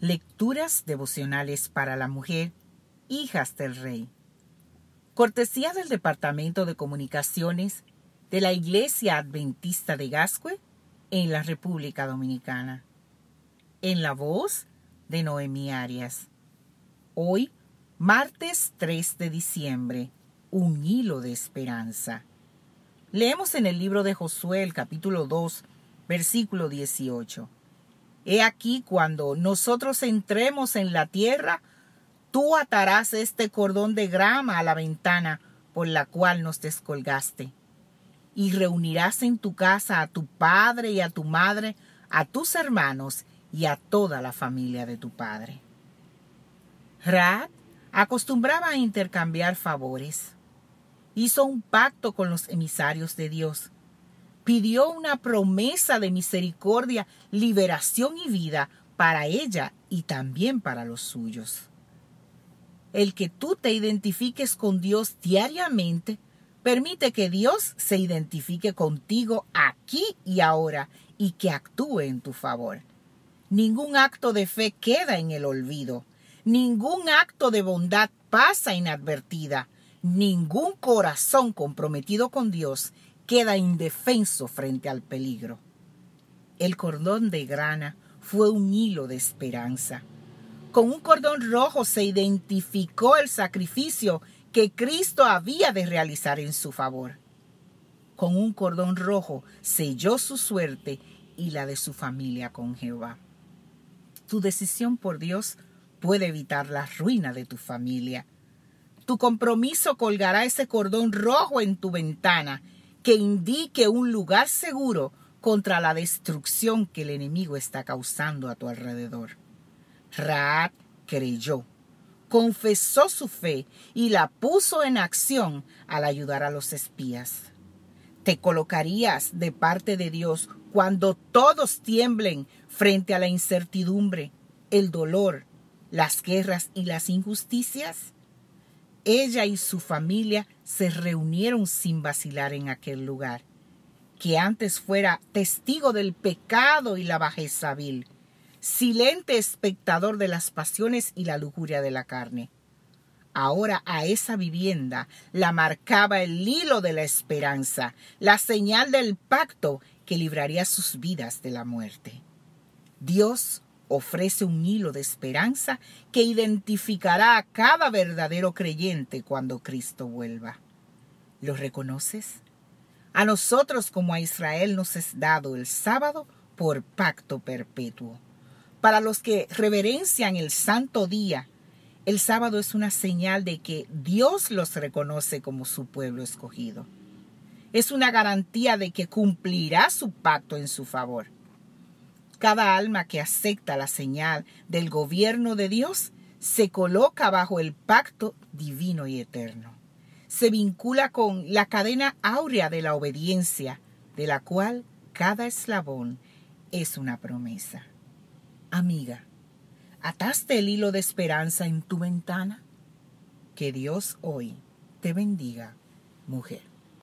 Lecturas devocionales para la mujer, hijas del rey. Cortesía del Departamento de Comunicaciones de la Iglesia Adventista de Gascue en la República Dominicana. En la voz de Noemí Arias. Hoy, martes 3 de diciembre, un hilo de esperanza. Leemos en el libro de Josué el capítulo 2, versículo 18. He aquí cuando nosotros entremos en la tierra, tú atarás este cordón de grama a la ventana por la cual nos descolgaste, y reunirás en tu casa a tu padre y a tu madre, a tus hermanos y a toda la familia de tu padre. Rad acostumbraba a intercambiar favores. Hizo un pacto con los emisarios de Dios pidió una promesa de misericordia, liberación y vida para ella y también para los suyos. El que tú te identifiques con Dios diariamente permite que Dios se identifique contigo aquí y ahora y que actúe en tu favor. Ningún acto de fe queda en el olvido. Ningún acto de bondad pasa inadvertida. Ningún corazón comprometido con Dios queda indefenso frente al peligro. El cordón de grana fue un hilo de esperanza. Con un cordón rojo se identificó el sacrificio que Cristo había de realizar en su favor. Con un cordón rojo selló su suerte y la de su familia con Jehová. Tu decisión por Dios puede evitar la ruina de tu familia. Tu compromiso colgará ese cordón rojo en tu ventana que indique un lugar seguro contra la destrucción que el enemigo está causando a tu alrededor. Raad creyó, confesó su fe y la puso en acción al ayudar a los espías. Te colocarías de parte de Dios cuando todos tiemblen frente a la incertidumbre, el dolor, las guerras y las injusticias. Ella y su familia se reunieron sin vacilar en aquel lugar, que antes fuera testigo del pecado y la bajeza vil, silente espectador de las pasiones y la lujuria de la carne. Ahora a esa vivienda la marcaba el hilo de la esperanza, la señal del pacto que libraría sus vidas de la muerte. Dios ofrece un hilo de esperanza que identificará a cada verdadero creyente cuando Cristo vuelva. ¿Lo reconoces? A nosotros como a Israel nos es dado el sábado por pacto perpetuo. Para los que reverencian el santo día, el sábado es una señal de que Dios los reconoce como su pueblo escogido. Es una garantía de que cumplirá su pacto en su favor. Cada alma que acepta la señal del gobierno de Dios se coloca bajo el pacto divino y eterno. Se vincula con la cadena áurea de la obediencia, de la cual cada eslabón es una promesa. Amiga, ¿ataste el hilo de esperanza en tu ventana? Que Dios hoy te bendiga, mujer.